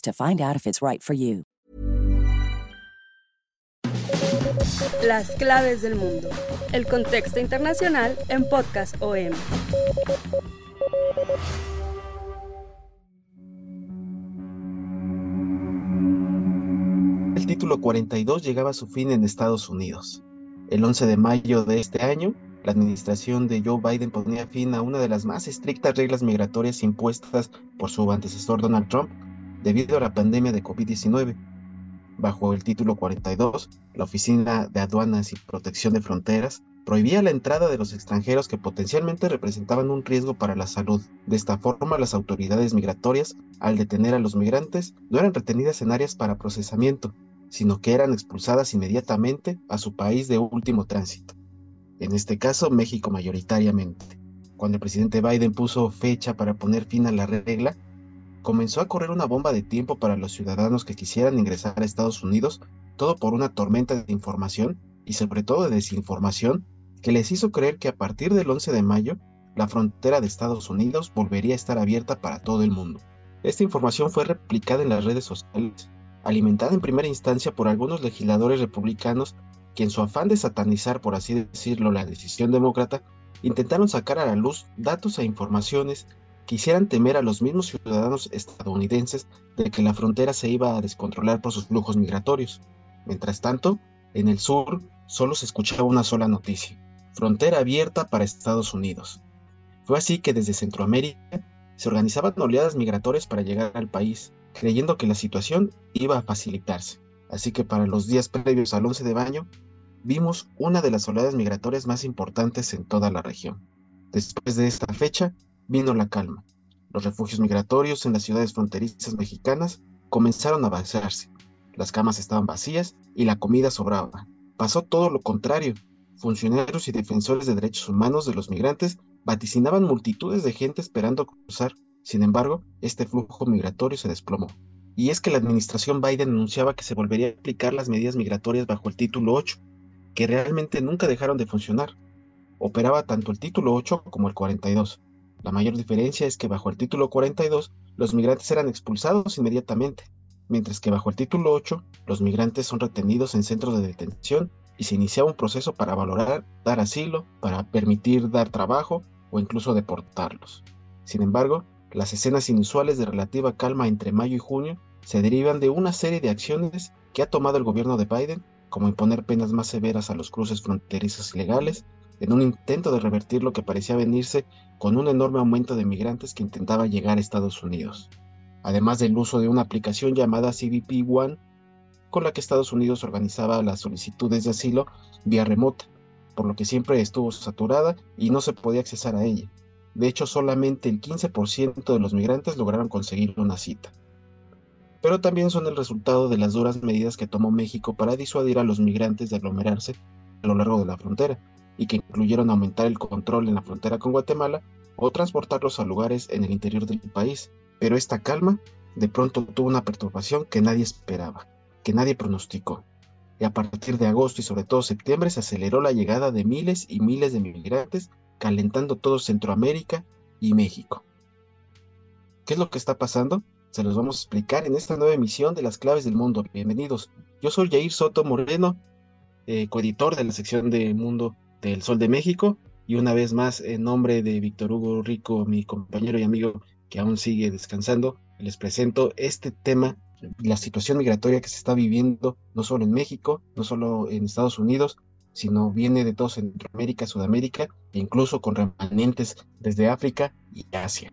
to find out if it's right for you. Las claves del mundo. El contexto internacional en Podcast OM. El título 42 llegaba a su fin en Estados Unidos. El 11 de mayo de este año, la administración de Joe Biden ponía fin a una de las más estrictas reglas migratorias impuestas por su antecesor Donald Trump debido a la pandemia de COVID-19. Bajo el título 42, la Oficina de Aduanas y Protección de Fronteras prohibía la entrada de los extranjeros que potencialmente representaban un riesgo para la salud. De esta forma, las autoridades migratorias, al detener a los migrantes, no eran retenidas en áreas para procesamiento, sino que eran expulsadas inmediatamente a su país de último tránsito. En este caso, México mayoritariamente. Cuando el presidente Biden puso fecha para poner fin a la regla, comenzó a correr una bomba de tiempo para los ciudadanos que quisieran ingresar a Estados Unidos, todo por una tormenta de información y sobre todo de desinformación que les hizo creer que a partir del 11 de mayo la frontera de Estados Unidos volvería a estar abierta para todo el mundo. Esta información fue replicada en las redes sociales, alimentada en primera instancia por algunos legisladores republicanos que en su afán de satanizar, por así decirlo, la decisión demócrata, intentaron sacar a la luz datos e informaciones quisieran temer a los mismos ciudadanos estadounidenses de que la frontera se iba a descontrolar por sus flujos migratorios. Mientras tanto, en el sur solo se escuchaba una sola noticia, frontera abierta para Estados Unidos. Fue así que desde Centroamérica se organizaban oleadas migratorias para llegar al país, creyendo que la situación iba a facilitarse. Así que para los días previos al 11 de baño, vimos una de las oleadas migratorias más importantes en toda la región. Después de esta fecha, vino la calma. Los refugios migratorios en las ciudades fronterizas mexicanas comenzaron a vaciarse. Las camas estaban vacías y la comida sobraba. Pasó todo lo contrario. Funcionarios y defensores de derechos humanos de los migrantes vaticinaban multitudes de gente esperando cruzar. Sin embargo, este flujo migratorio se desplomó. Y es que la administración Biden anunciaba que se volvería a aplicar las medidas migratorias bajo el título 8, que realmente nunca dejaron de funcionar. Operaba tanto el título 8 como el 42. La mayor diferencia es que bajo el título 42 los migrantes eran expulsados inmediatamente, mientras que bajo el título 8 los migrantes son retenidos en centros de detención y se iniciaba un proceso para valorar dar asilo, para permitir dar trabajo o incluso deportarlos. Sin embargo, las escenas inusuales de relativa calma entre mayo y junio se derivan de una serie de acciones que ha tomado el gobierno de Biden, como imponer penas más severas a los cruces fronterizos ilegales, en un intento de revertir lo que parecía venirse con un enorme aumento de migrantes que intentaba llegar a Estados Unidos, además del uso de una aplicación llamada CBP One, con la que Estados Unidos organizaba las solicitudes de asilo vía remota, por lo que siempre estuvo saturada y no se podía accesar a ella. De hecho, solamente el 15% de los migrantes lograron conseguir una cita. Pero también son el resultado de las duras medidas que tomó México para disuadir a los migrantes de aglomerarse a lo largo de la frontera, y que incluyeron aumentar el control en la frontera con Guatemala o transportarlos a lugares en el interior del país. Pero esta calma de pronto tuvo una perturbación que nadie esperaba, que nadie pronosticó. Y a partir de agosto y sobre todo septiembre se aceleró la llegada de miles y miles de migrantes, calentando todo Centroamérica y México. ¿Qué es lo que está pasando? Se los vamos a explicar en esta nueva emisión de Las Claves del Mundo. Bienvenidos. Yo soy Jair Soto Moreno, eh, coeditor de la sección de Mundo del Sol de México. Y una vez más, en nombre de Víctor Hugo Rico, mi compañero y amigo que aún sigue descansando, les presento este tema la situación migratoria que se está viviendo no solo en México, no solo en Estados Unidos, sino viene de todo Centroamérica, Sudamérica e incluso con remanentes desde África y Asia.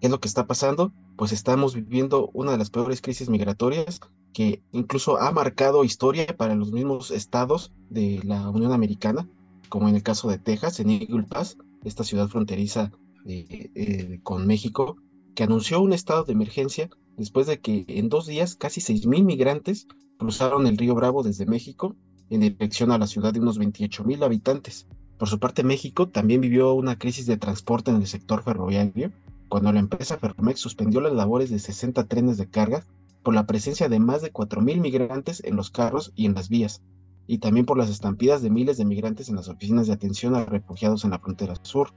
¿Qué es lo que está pasando? Pues estamos viviendo una de las peores crisis migratorias que incluso ha marcado historia para los mismos estados de la Unión Americana, como en el caso de Texas, en Eagle Pass, esta ciudad fronteriza eh, eh, con México, que anunció un estado de emergencia después de que en dos días casi 6.000 migrantes cruzaron el río Bravo desde México en dirección a la ciudad de unos 28 mil habitantes. Por su parte, México también vivió una crisis de transporte en el sector ferroviario, cuando la empresa Ferromex suspendió las labores de 60 trenes de carga por la presencia de más de 4.000 migrantes en los carros y en las vías, y también por las estampidas de miles de migrantes en las oficinas de atención a refugiados en la frontera sur.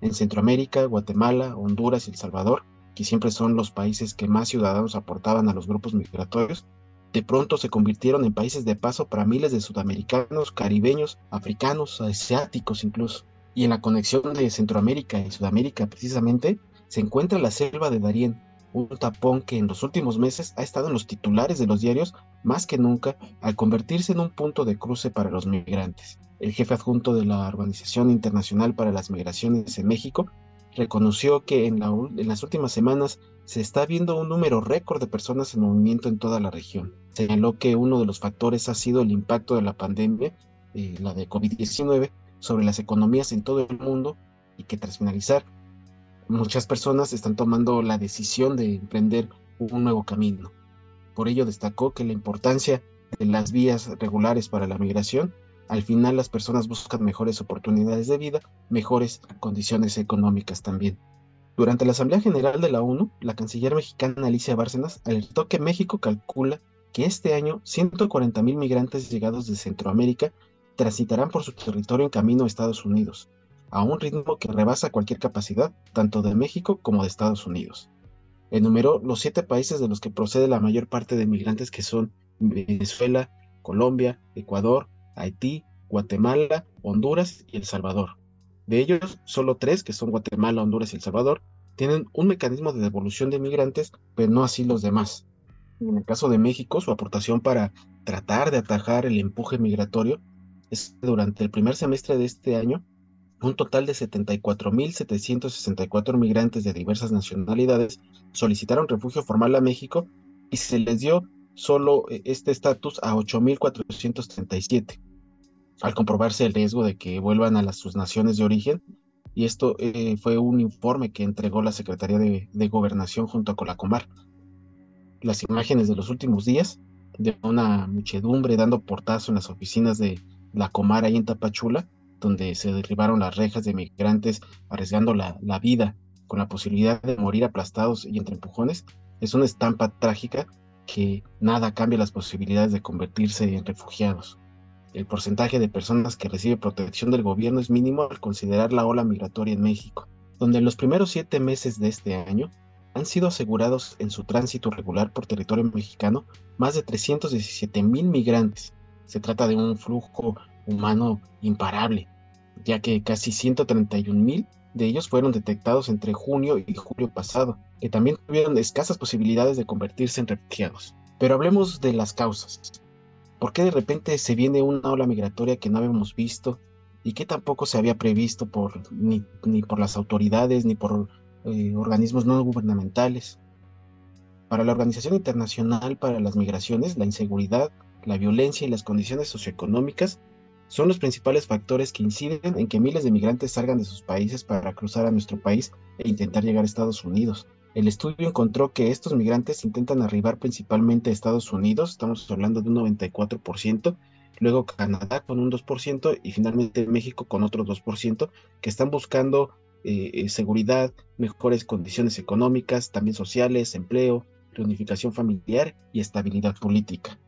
En Centroamérica, Guatemala, Honduras y El Salvador, que siempre son los países que más ciudadanos aportaban a los grupos migratorios, de pronto se convirtieron en países de paso para miles de sudamericanos, caribeños, africanos, asiáticos incluso. Y en la conexión de Centroamérica y Sudamérica precisamente se encuentra la selva de Darién, un tapón que en los últimos meses ha estado en los titulares de los diarios más que nunca al convertirse en un punto de cruce para los migrantes. El jefe adjunto de la Organización Internacional para las Migraciones en México reconoció que en, las últimas semanas se está viendo un número récord de personas en movimiento en toda la región. Señaló que uno de los factores ha sido el impacto de la pandemia, eh, la de COVID-19, sobre las economías en todo el mundo y que tras finalizar, muchas personas están tomando la decisión de emprender un nuevo camino. Por ello destacó que la importancia de las vías regulares para la migración al final las personas buscan mejores oportunidades de vida, mejores condiciones económicas también. Durante la Asamblea General de la ONU, la canciller mexicana Alicia Bárcenas alertó que México calcula que este año 140.000 migrantes llegados de Centroamérica transitarán por su territorio en camino a Estados Unidos, a un ritmo que rebasa cualquier capacidad, tanto de México como de Estados Unidos. Enumeró los siete países de los que procede la mayor parte de migrantes que son Venezuela, Colombia, Ecuador, Haití, Guatemala, Honduras y El Salvador. De ellos, solo tres, que son Guatemala, Honduras y El Salvador, tienen un mecanismo de devolución de migrantes, pero no así los demás. En el caso de México, su aportación para tratar de atajar el empuje migratorio es que durante el primer semestre de este año, un total de 74.764 migrantes de diversas nacionalidades solicitaron refugio formal a México y se les dio solo eh, este estatus a 8.437 al comprobarse el riesgo de que vuelvan a las, sus naciones de origen. Y esto eh, fue un informe que entregó la Secretaría de, Gobernación junto con la Comar. Las imágenes de los últimos días de una muchedumbre dando portazo en las oficinas de la Comar ahí en Tapachula, donde se derribaron las rejas de migrantes arriesgando la, la vida con la posibilidad de morir aplastados y entre empujones, es una estampa trágica que nada cambia las posibilidades de convertirse en refugiados. El porcentaje de personas que recibe protección del gobierno es mínimo al considerar la ola migratoria en México, donde en los primeros siete meses de este año han sido asegurados en su tránsito regular por territorio mexicano más de 317 mil migrantes. Se trata de un flujo humano imparable, ya que casi 131 mil de ellos fueron detectados entre junio y julio pasado, que también tuvieron escasas posibilidades de convertirse en refugiados. Pero hablemos de las causas. ¿Por qué de repente se viene una ola migratoria que no habíamos visto y que tampoco se había previsto por, ni, por las autoridades ni por eh, organismos no gubernamentales? Para la Organización Internacional para las Migraciones, la inseguridad, la violencia y las condiciones socioeconómicas son los principales factores que inciden en que miles de migrantes salgan de sus países para cruzar a nuestro país e intentar llegar a Estados Unidos. El estudio encontró que estos migrantes intentan arribar principalmente a Estados Unidos, estamos hablando de un 94%, luego Canadá con un 2% y finalmente México con otro 2%, que están buscando eh, eh, seguridad, mejores condiciones económicas, también sociales, empleo, reunificación familiar y estabilidad política.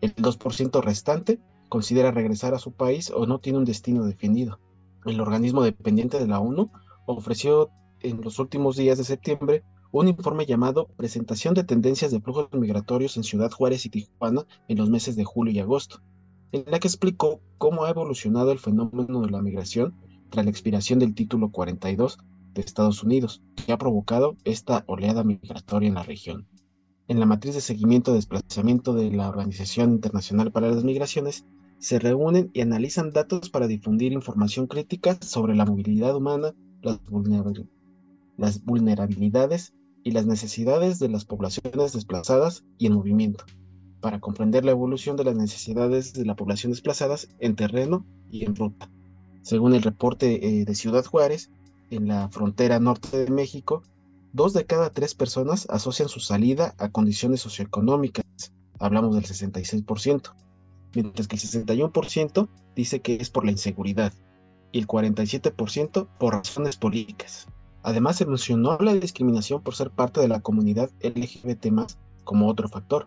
El 2% restante considera regresar a su país o no tiene un destino definido. El organismo dependiente de la ONU ofreció en los últimos días de septiembre un informe llamado Presentación de tendencias de flujos migratorios en Ciudad Juárez y Tijuana en los meses de julio y agosto, en la que explicó cómo ha evolucionado el fenómeno de la migración tras la expiración del título 42 de Estados Unidos, que ha provocado esta oleada migratoria en la región. En la matriz de seguimiento de desplazamiento de la Organización Internacional para las Migraciones, se reúnen y analizan datos para difundir información crítica sobre la movilidad humana, las, vulnerabilidades y las necesidades de las poblaciones desplazadas y en movimiento, para comprender la evolución de las necesidades de la población desplazadas en terreno y en ruta. Según el reporte eh, de Ciudad Juárez, en la frontera norte de México, dos de cada tres personas asocian su salida a condiciones socioeconómicas, hablamos del 66%, mientras que el 61% dice que es por la inseguridad y el 47% por razones políticas. Además, se mencionó la discriminación por ser parte de la comunidad LGBT como otro factor.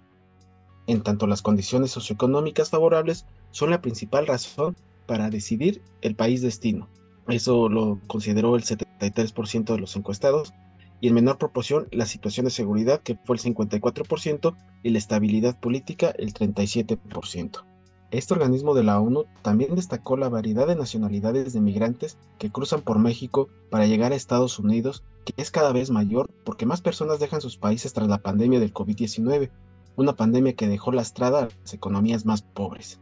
En tanto, las condiciones socioeconómicas favorables son la principal razón para decidir el país destino. Eso lo consideró el 73% de los encuestados y en menor proporción la situación de seguridad que fue el 54% y la estabilidad política el 37%. Este organismo de la ONU también destacó la variedad de nacionalidades de migrantes que cruzan por México para llegar a Estados Unidos, que es cada vez mayor porque más personas dejan sus países tras la pandemia del COVID-19, una pandemia que dejó lastrada a las economías más pobres.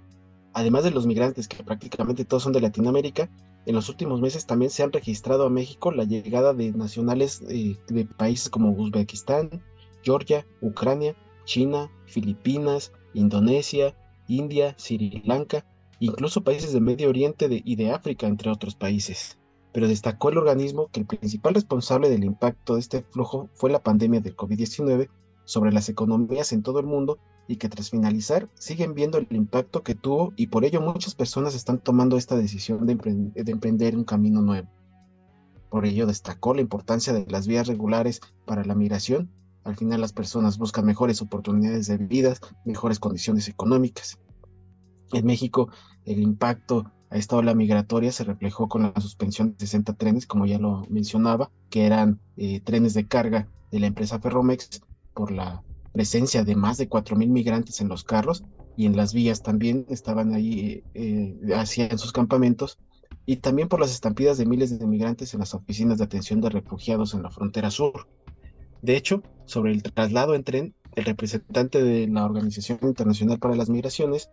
Además de los migrantes, que prácticamente todos son de Latinoamérica, en los últimos meses también se han registrado a México la llegada de nacionales eh, de países como Uzbekistán, Georgia, Ucrania, China, Filipinas, Indonesia, India, Sri Lanka, incluso países de Medio Oriente y de África, entre otros países. Pero destacó el organismo que el principal responsable del impacto de este flujo fue la pandemia del COVID-19 sobre las economías en todo el mundo y que tras finalizar siguen viendo el impacto que tuvo y por ello muchas personas están tomando esta decisión de, emprender un camino nuevo. Por ello destacó la importancia de las vías regulares para la migración. Al final las personas buscan mejores oportunidades de vida, mejores condiciones económicas. En México el impacto a esta ola migratoria se reflejó con la suspensión de 60 trenes, como ya lo mencionaba, que eran eh, trenes de carga de la empresa Ferromex por la presencia de más de 4.000 migrantes en los carros y en las vías también estaban ahí, eh, hacían sus campamentos, y también por las estampidas de miles de migrantes en las oficinas de atención de refugiados en la frontera sur. De hecho, sobre el traslado en tren, el representante de la Organización Internacional para las Migraciones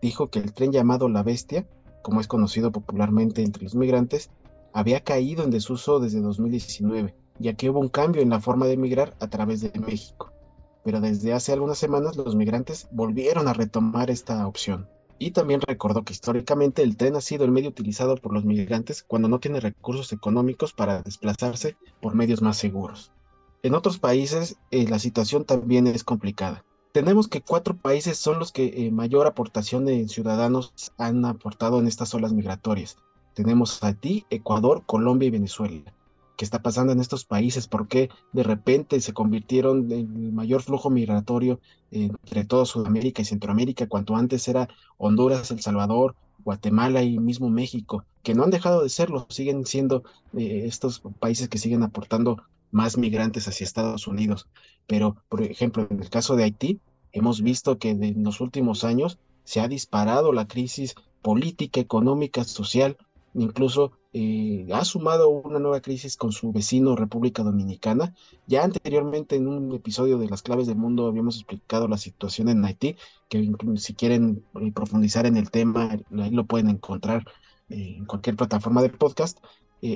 dijo que el tren llamado La Bestia, como es conocido popularmente entre los migrantes, había caído en desuso desde 2019, ya que hubo un cambio en la forma de migrar a través de México pero desde hace algunas semanas los migrantes volvieron a retomar esta opción. Y también recordó que históricamente el tren ha sido el medio utilizado por los migrantes cuando no tienen recursos económicos para desplazarse por medios más seguros. En otros países eh, la situación también es complicada. Tenemos que cuatro países son los que eh, mayor aportación de ciudadanos han aportado en estas olas migratorias. Tenemos Haití, Ecuador, Colombia y Venezuela qué está pasando en estos países, por qué de repente se convirtieron en el mayor flujo migratorio entre toda Sudamérica y Centroamérica, cuanto antes era Honduras, El Salvador, Guatemala y mismo México, que no han dejado de serlo, siguen siendo eh, estos países que siguen aportando más migrantes hacia Estados Unidos. Pero, por ejemplo, en el caso de Haití, hemos visto que en los últimos años se ha disparado la crisis política, económica, social, incluso eh, ha sumado una nueva crisis con su vecino República Dominicana. Ya anteriormente en un episodio de Las Claves del Mundo habíamos explicado la situación en Haití, que si quieren eh, profundizar en el tema, ahí lo pueden encontrar eh, en cualquier plataforma de podcast.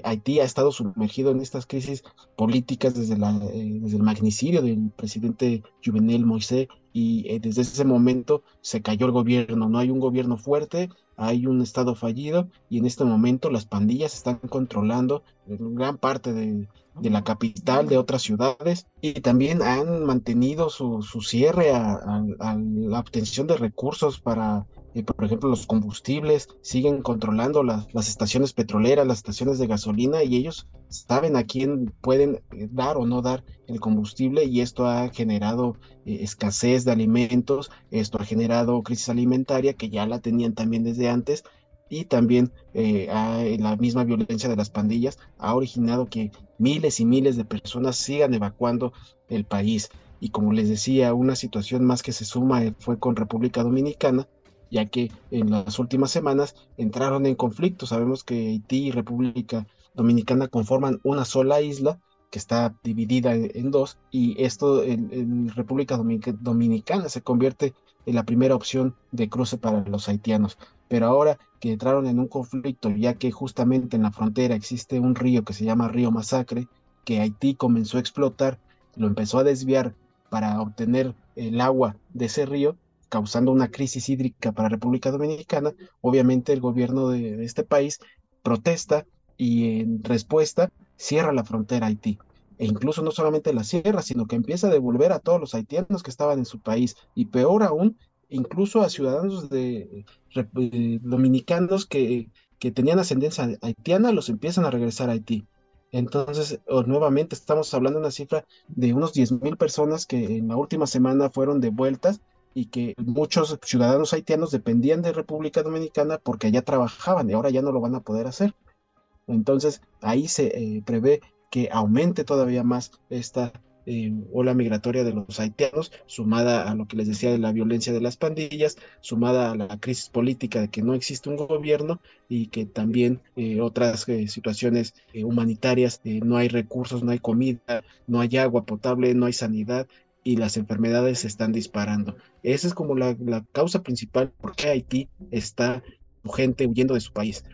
Haití ha estado sumergido en estas crisis políticas desde, la, desde el magnicidio del presidente Juvenel Moisés y desde ese momento se cayó el gobierno, no hay un gobierno fuerte, hay un estado fallido y en este momento las pandillas están controlando gran parte de, la capital, de otras ciudades y también han mantenido su, cierre a, la obtención de recursos para por ejemplo, los combustibles siguen controlando las, estaciones petroleras, las estaciones de gasolina y ellos saben a quién pueden eh, dar o no dar el combustible y esto ha generado eh, escasez de alimentos, esto ha generado crisis alimentaria que ya la tenían también desde antes y también eh, la misma violencia de las pandillas ha originado que miles y miles de personas sigan evacuando el país. Y como les decía, una situación más que se suma fue con República Dominicana, ya que en las últimas semanas entraron en conflicto. Sabemos que Haití y República Dominicana conforman una sola isla que está dividida en, dos, y esto en, República Dominicana se convierte en la primera opción de cruce para los haitianos. Pero ahora que entraron en un conflicto, ya que justamente en la frontera existe un río que se llama Río Masacre, que Haití comenzó a explotar, lo empezó a desviar para obtener el agua de ese río, causando una crisis hídrica para República Dominicana, obviamente el gobierno de, este país protesta y en respuesta cierra la frontera Haití. E incluso no solamente la cierra, sino que empieza a devolver a todos los haitianos que estaban en su país. Y peor aún, incluso a ciudadanos de, dominicanos que, que tenían ascendencia haitiana, los empiezan a regresar a Haití. Entonces, nuevamente estamos hablando de una cifra de unos 10.000 personas que en la última semana fueron devueltas y que muchos ciudadanos haitianos dependían de República Dominicana porque allá trabajaban y ahora ya no lo van a poder hacer. Entonces, ahí se eh, prevé que aumente todavía más esta eh, ola migratoria de los haitianos, sumada a lo que les decía de la violencia de las pandillas, sumada a la crisis política de que no existe un gobierno y que también eh, otras situaciones humanitarias, no hay recursos, no hay comida, no hay agua potable, no hay sanidad y las enfermedades se están disparando. Esa es como la, causa principal por qué Haití está gente huyendo de su país.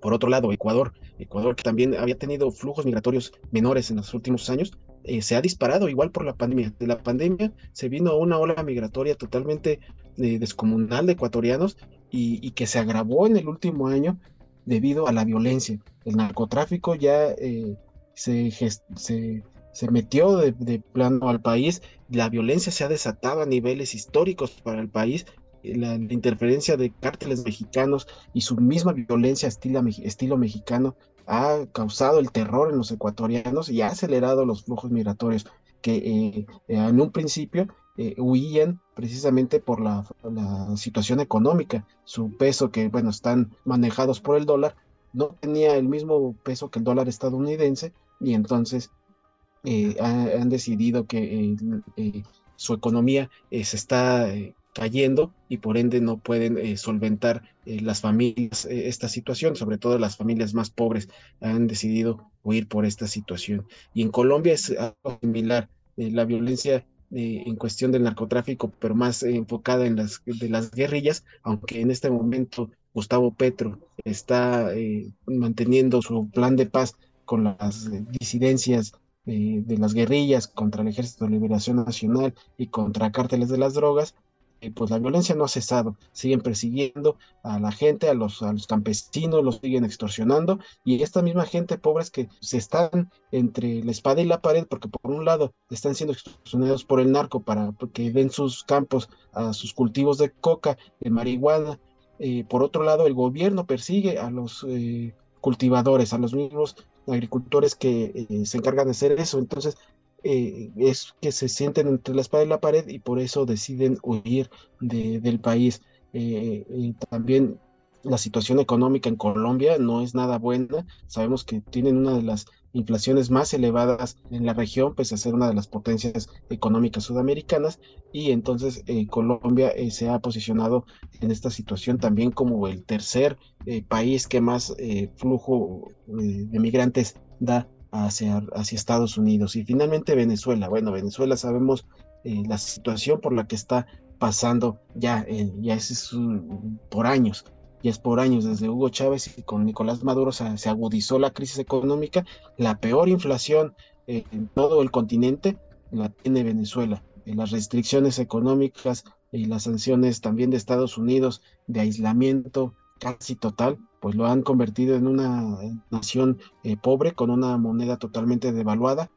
Por otro lado, Ecuador, Ecuador que también había tenido flujos migratorios menores en los últimos años, eh, se ha disparado igual por la pandemia. De la pandemia se vino una ola migratoria totalmente eh, descomunal de ecuatorianos y, que se agravó en el último año debido a la violencia. El narcotráfico ya eh, se, se se metió de, plano al país, la violencia se ha desatado a niveles históricos para el país, la, interferencia de cárteles mexicanos y su misma violencia estilo, estilo mexicano ha causado el terror en los ecuatorianos y ha acelerado los flujos migratorios que eh, en un principio eh, huían precisamente por la, la, situación económica, su peso que, bueno, están manejados por el dólar, no tenía el mismo peso que el dólar estadounidense y entonces eh, han decidido que eh, su economía eh, se está cayendo y por ende no pueden solventar las familias esta situación, sobre todo las familias más pobres han decidido huir por esta situación. Y en Colombia es algo similar, la violencia en cuestión del narcotráfico, pero más enfocada en las, de las guerrillas, aunque en este momento Gustavo Petro está manteniendo su plan de paz con las disidencias eh, de las guerrillas contra el Ejército de Liberación Nacional y contra cárteles de las drogas, eh, pues la violencia no ha cesado, siguen persiguiendo a la gente, a los, a los campesinos, los siguen extorsionando y esta misma gente pobres que se están entre la espada y la pared porque por un lado están siendo extorsionados por el narco para que den sus campos a sus cultivos de coca, de marihuana, eh, por otro lado el gobierno persigue a los cultivadores, a los mismos agricultores que eh, se encargan de hacer eso. Entonces, eh, es que se sienten entre la espada y la pared y por eso deciden huir del país. Eh, también la situación económica en Colombia no es nada buena. Sabemos que tienen una de las inflaciones más elevadas en la región, pese a ser una de las potencias económicas sudamericanas, y entonces eh, Colombia eh, se ha posicionado en esta situación también como el tercer eh, país que más flujo de migrantes da hacia, hacia Estados Unidos. Y finalmente Venezuela. Bueno, Venezuela sabemos la situación por la que está pasando ya, ya es por años y es por años, desde Hugo Chávez y con Nicolás Maduro se, agudizó la crisis económica, la peor inflación en todo el continente la tiene Venezuela. las restricciones económicas y las sanciones también de Estados Unidos de aislamiento casi total, pues lo han convertido en una nación eh, pobre con una moneda totalmente devaluada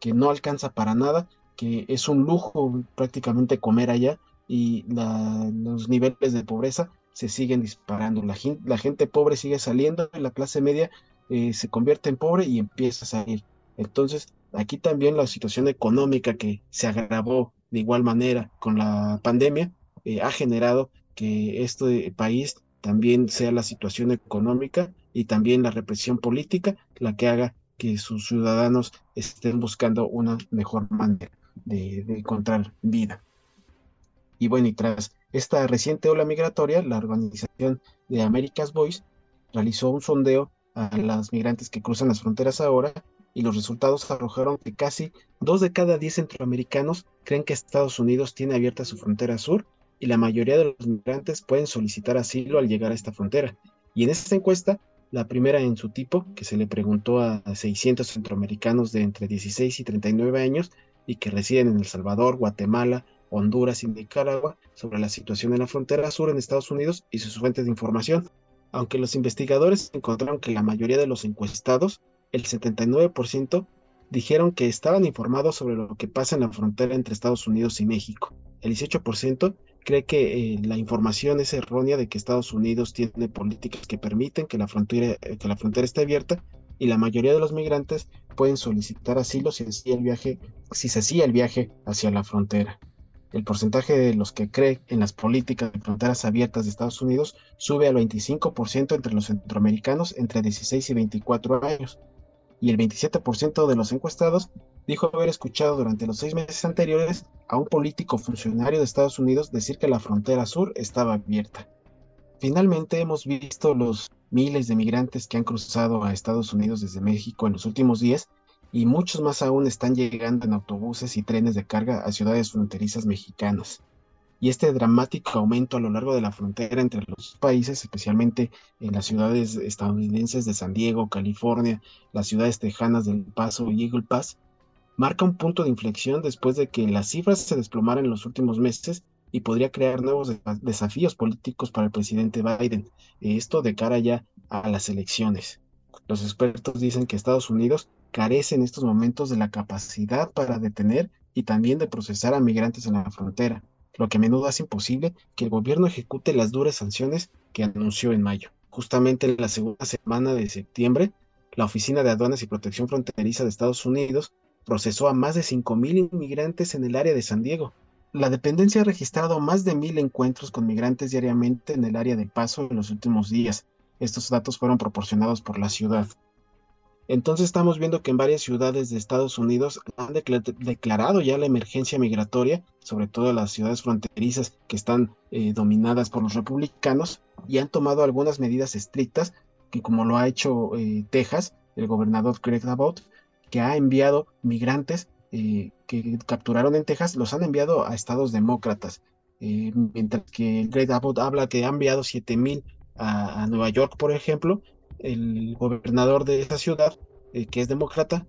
que no alcanza para nada, que es un lujo prácticamente comer allá y los niveles de pobreza se siguen disparando. La, la gente pobre sigue saliendo y la clase media eh, se convierte en pobre y empieza a salir. Entonces, aquí también la situación económica que se agravó de igual manera con la pandemia eh, ha generado que este país también sea la situación económica y también la represión política la que haga que sus ciudadanos estén buscando una mejor manera de encontrar vida. Y bueno, y tras esta reciente ola migratoria, la organización de America's Voice realizó un sondeo a las migrantes que cruzan las fronteras ahora y los resultados arrojaron que casi dos de cada diez centroamericanos creen que Estados Unidos tiene abierta su frontera sur y la mayoría de los migrantes pueden solicitar asilo al llegar a esta frontera. Y en esta encuesta, la primera en su tipo, que se le preguntó a 600 centroamericanos de entre 16 y 39 años y que residen en El Salvador, Guatemala, Honduras y Nicaragua sobre la situación en la frontera sur en Estados Unidos y sus fuentes de información. Aunque los investigadores encontraron que la mayoría de los encuestados, el 79%, dijeron que estaban informados sobre lo que pasa en la frontera entre Estados Unidos y México. El 18% cree que eh, la información es errónea de que Estados Unidos tiene políticas que permiten que la, frontera, eh, que la frontera esté abierta y la mayoría de los migrantes pueden solicitar asilo si, el viaje, si se hacía el viaje hacia la frontera. El porcentaje de los que cree en las políticas de fronteras abiertas de Estados Unidos sube al 25% entre los centroamericanos entre 16 y 24 años, y el 27% de los encuestados dijo haber escuchado durante los seis meses anteriores a un político funcionario de Estados Unidos decir que la frontera sur estaba abierta. Finalmente hemos visto los miles de migrantes que han cruzado a Estados Unidos desde México en los últimos días y muchos más aún están llegando en autobuses y trenes de carga a ciudades fronterizas mexicanas. Y este dramático aumento a lo largo de la frontera entre los países, especialmente en las ciudades estadounidenses de San Diego, California, las ciudades tejanas del Paso y Eagle Pass, marca un punto de inflexión después de que las cifras se desplomaran en los últimos meses y podría crear nuevos desafíos políticos para el presidente Biden. Esto de cara ya a las elecciones. Los expertos dicen que Estados Unidos carece en estos momentos de la capacidad para detener y también de procesar a migrantes en la frontera, lo que a menudo hace imposible que el gobierno ejecute las duras sanciones que anunció en mayo. Justamente en la segunda semana de septiembre, la Oficina de Aduanas y Protección Fronteriza de Estados Unidos procesó a más de 5.000 inmigrantes en el área de San Diego. La dependencia ha registrado más de 1.000 encuentros con migrantes diariamente en el área de paso en los últimos días. Estos datos fueron proporcionados por la ciudad. Entonces estamos viendo que en varias ciudades de Estados Unidos han declarado ya la emergencia migratoria, sobre todo las ciudades fronterizas que están eh, dominadas por los republicanos, y han tomado algunas medidas estrictas, que como lo ha hecho eh, Texas, el gobernador Greg Abbott, que ha enviado migrantes eh, que capturaron en Texas, los han enviado a estados demócratas, mientras que Greg Abbott habla que ha enviado 7.000 a, a Nueva York, por ejemplo, el gobernador de esa ciudad, eh, que es demócrata,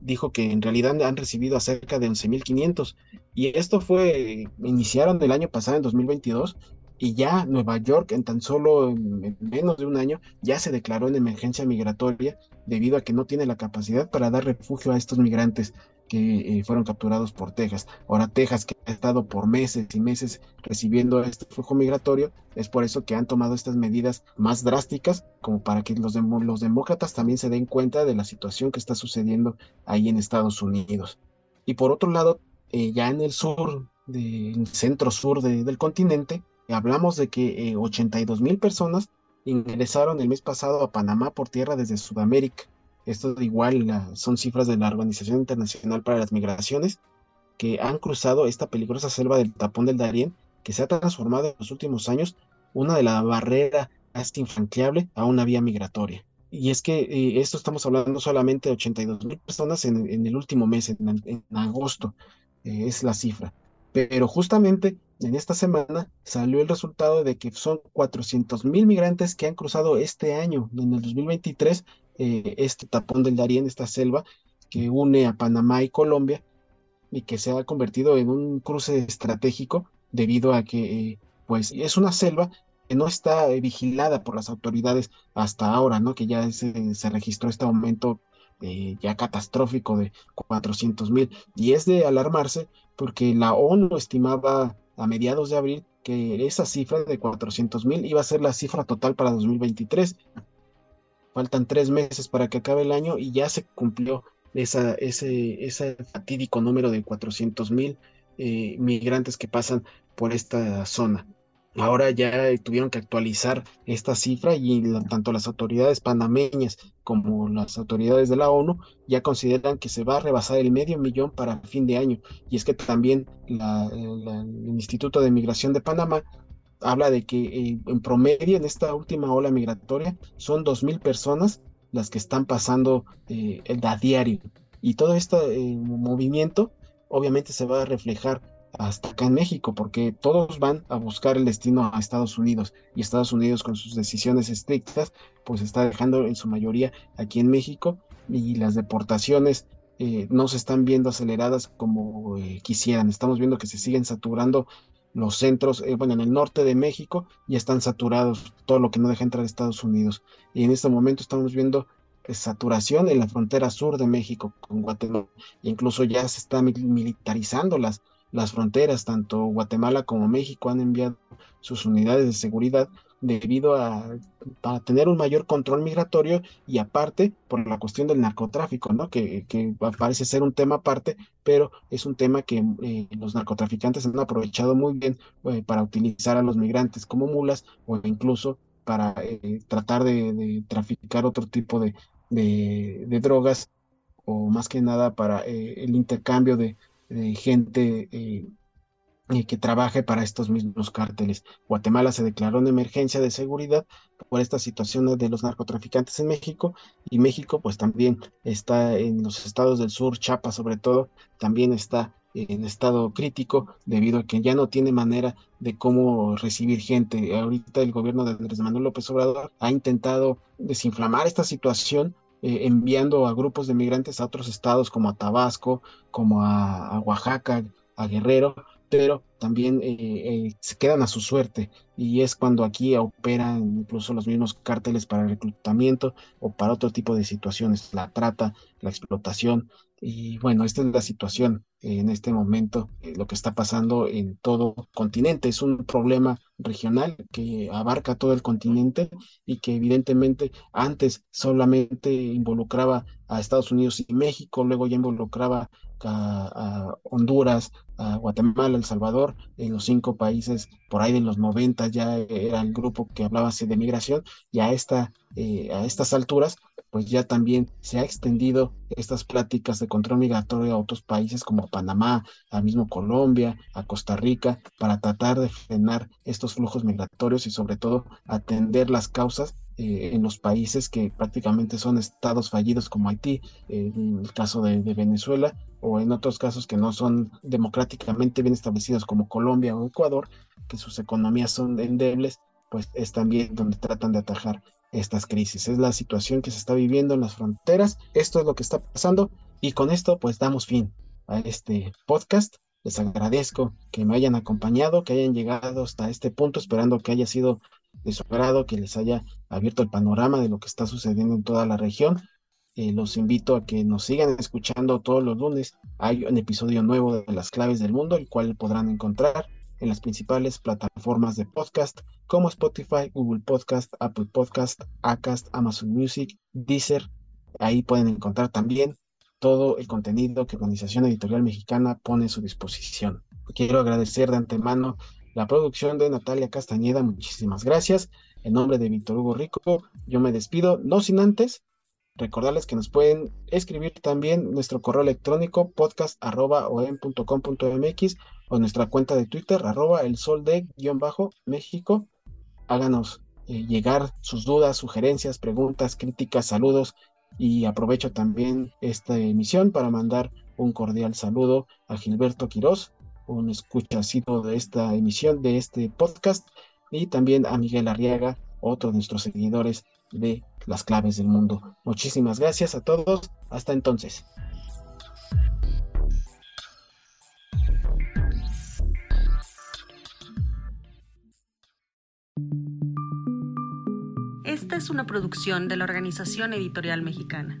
dijo que en realidad han recibido a cerca de 11.500. Y esto fue, iniciaron el año pasado, en 2022, y ya Nueva York en tan solo menos de un año ya se declaró en emergencia migratoria debido a que no tiene la capacidad para dar refugio a estos migrantes que eh, fueron capturados por Texas. Ahora Texas, que ha estado por meses y meses recibiendo este flujo migratorio, es por eso que han tomado estas medidas más drásticas, como para que los, demócratas también se den cuenta de la situación que está sucediendo ahí en Estados Unidos. Y por otro lado, eh, ya en el sur, del centro sur del continente, Hablamos de que 82 eh, mil personas ingresaron el mes pasado a Panamá por tierra desde Sudamérica. Esto igual son cifras de la Organización Internacional para las Migraciones que han cruzado esta peligrosa selva del tapón del Darién que se ha transformado en los últimos años una de la barrera casi infranqueable a una vía migratoria. Y es que eh, esto estamos hablando solamente de 82 mil personas en, el último mes, en, agosto, eh, es la cifra. Pero justamente en esta semana salió el resultado de que son 400 mil migrantes que han cruzado este año, en el 2023, eh, este tapón del Darién, esta selva que une a Panamá y Colombia y que se ha convertido en un cruce estratégico debido a que pues es una selva que no está vigilada por las autoridades hasta ahora, ¿no? Que ya se, registró este aumento eh, ya catastrófico de 400 mil. Y es de alarmarse porque la ONU estimaba a mediados de abril que esa cifra de 400 mil iba a ser la cifra total para 2023. Faltan tres meses para que acabe el año y ya se cumplió ese fatídico número de 400 mil eh, migrantes que pasan por esta zona. Ahora ya tuvieron que actualizar esta cifra y tanto las autoridades panameñas como las autoridades de la ONU ya consideran que se va a rebasar el medio millón para fin de año. Y es que también el Instituto de Migración de Panamá habla de que eh, en promedio en esta última ola migratoria son 2.000 personas las que están pasando eh, a diario. Y todo este eh, movimiento obviamente se va a reflejar hasta acá en México, porque todos van a buscar el destino a Estados Unidos y Estados Unidos con sus decisiones estrictas, pues está dejando en su mayoría aquí en México y las deportaciones eh, no se están viendo aceleradas como quisieran. Estamos viendo que se siguen saturando los centros, eh, bueno, en el norte de México ya están saturados todo lo que no deja entrar Estados Unidos. Y en este momento estamos viendo saturación en la frontera sur de México con Guatemala. Incluso ya se están militarizando las, las fronteras, tanto Guatemala como México han enviado sus unidades de seguridad debido a para tener un mayor control migratorio y aparte por la cuestión del narcotráfico, ¿no? Que, que parece ser un tema aparte, pero es un tema que eh, los narcotraficantes han aprovechado muy bien eh, para utilizar a los migrantes como mulas o incluso para eh, tratar de, traficar otro tipo de, de, drogas o más que nada para el intercambio de, gente que trabaje para estos mismos cárteles. Guatemala se declaró en emergencia de seguridad por esta situación de los narcotraficantes en México y México pues también está en los estados del sur, Chiapas sobre todo, también está en estado crítico debido a que ya no tiene manera de cómo recibir gente. Ahorita el gobierno de Andrés Manuel López Obrador ha intentado desinflamar esta situación eh, enviando a grupos de migrantes a otros estados como a Tabasco, como a Oaxaca, a Guerrero, pero también eh, eh, se quedan a su suerte. Y es cuando aquí operan incluso los mismos cárteles para reclutamiento o para otro tipo de situaciones, la trata, la explotación y bueno, esta es la situación en este momento, eh, lo que está pasando en todo continente. Es un problema regional que abarca todo el continente y que evidentemente antes solamente involucraba a Estados Unidos y México, luego ya involucraba a, Honduras, a Guatemala, El Salvador, en los cinco países, por ahí en los 90 ya era el grupo que hablaba de migración y a, esta, eh, a estas alturas pues ya también se ha extendido estas pláticas de control migratorio a otros países como Panamá, a mismo Colombia, a Costa Rica, para tratar de frenar estos flujos migratorios y sobre todo atender las causas eh, en los países que prácticamente son estados fallidos como Haití, en el caso de, Venezuela, o en otros casos que no son democráticamente bien establecidos como Colombia o Ecuador, que sus economías son endebles, pues es también donde tratan de atajar estas crisis. Es la situación que se está viviendo en las fronteras, esto es lo que está pasando y con esto pues damos fin a este podcast. Les agradezco que me hayan acompañado, que hayan llegado hasta este punto, esperando que haya sido de su agrado, que les haya abierto el panorama de lo que está sucediendo en toda la región. Eh, los invito a que nos sigan escuchando todos los lunes. Hay un episodio nuevo de Las Claves del Mundo, el cual podrán encontrar en las principales plataformas de podcast como Spotify, Google Podcast, Apple Podcast, Acast, Amazon Music, Deezer. Ahí pueden encontrar también todo el contenido que Organización Editorial Mexicana pone a su disposición. Quiero agradecer de antemano la producción de Natalia Castañeda. Muchísimas gracias. En nombre de Víctor Hugo Rico, yo me despido, no sin antes recordarles que nos pueden escribir también nuestro correo electrónico podcast.com.mx o nuestra cuenta de Twitter arroba el sol de guion bajo México. Háganos eh, llegar sus dudas, sugerencias, preguntas, críticas, saludos y aprovecho también esta emisión para mandar un cordial saludo a Gilberto Quirós, un escuchacito de esta emisión, de este podcast, y también a Miguel Arriaga, otro de nuestros seguidores de las claves del mundo. Muchísimas gracias a todos. Hasta entonces. Esta es una producción de la Organización Editorial Mexicana.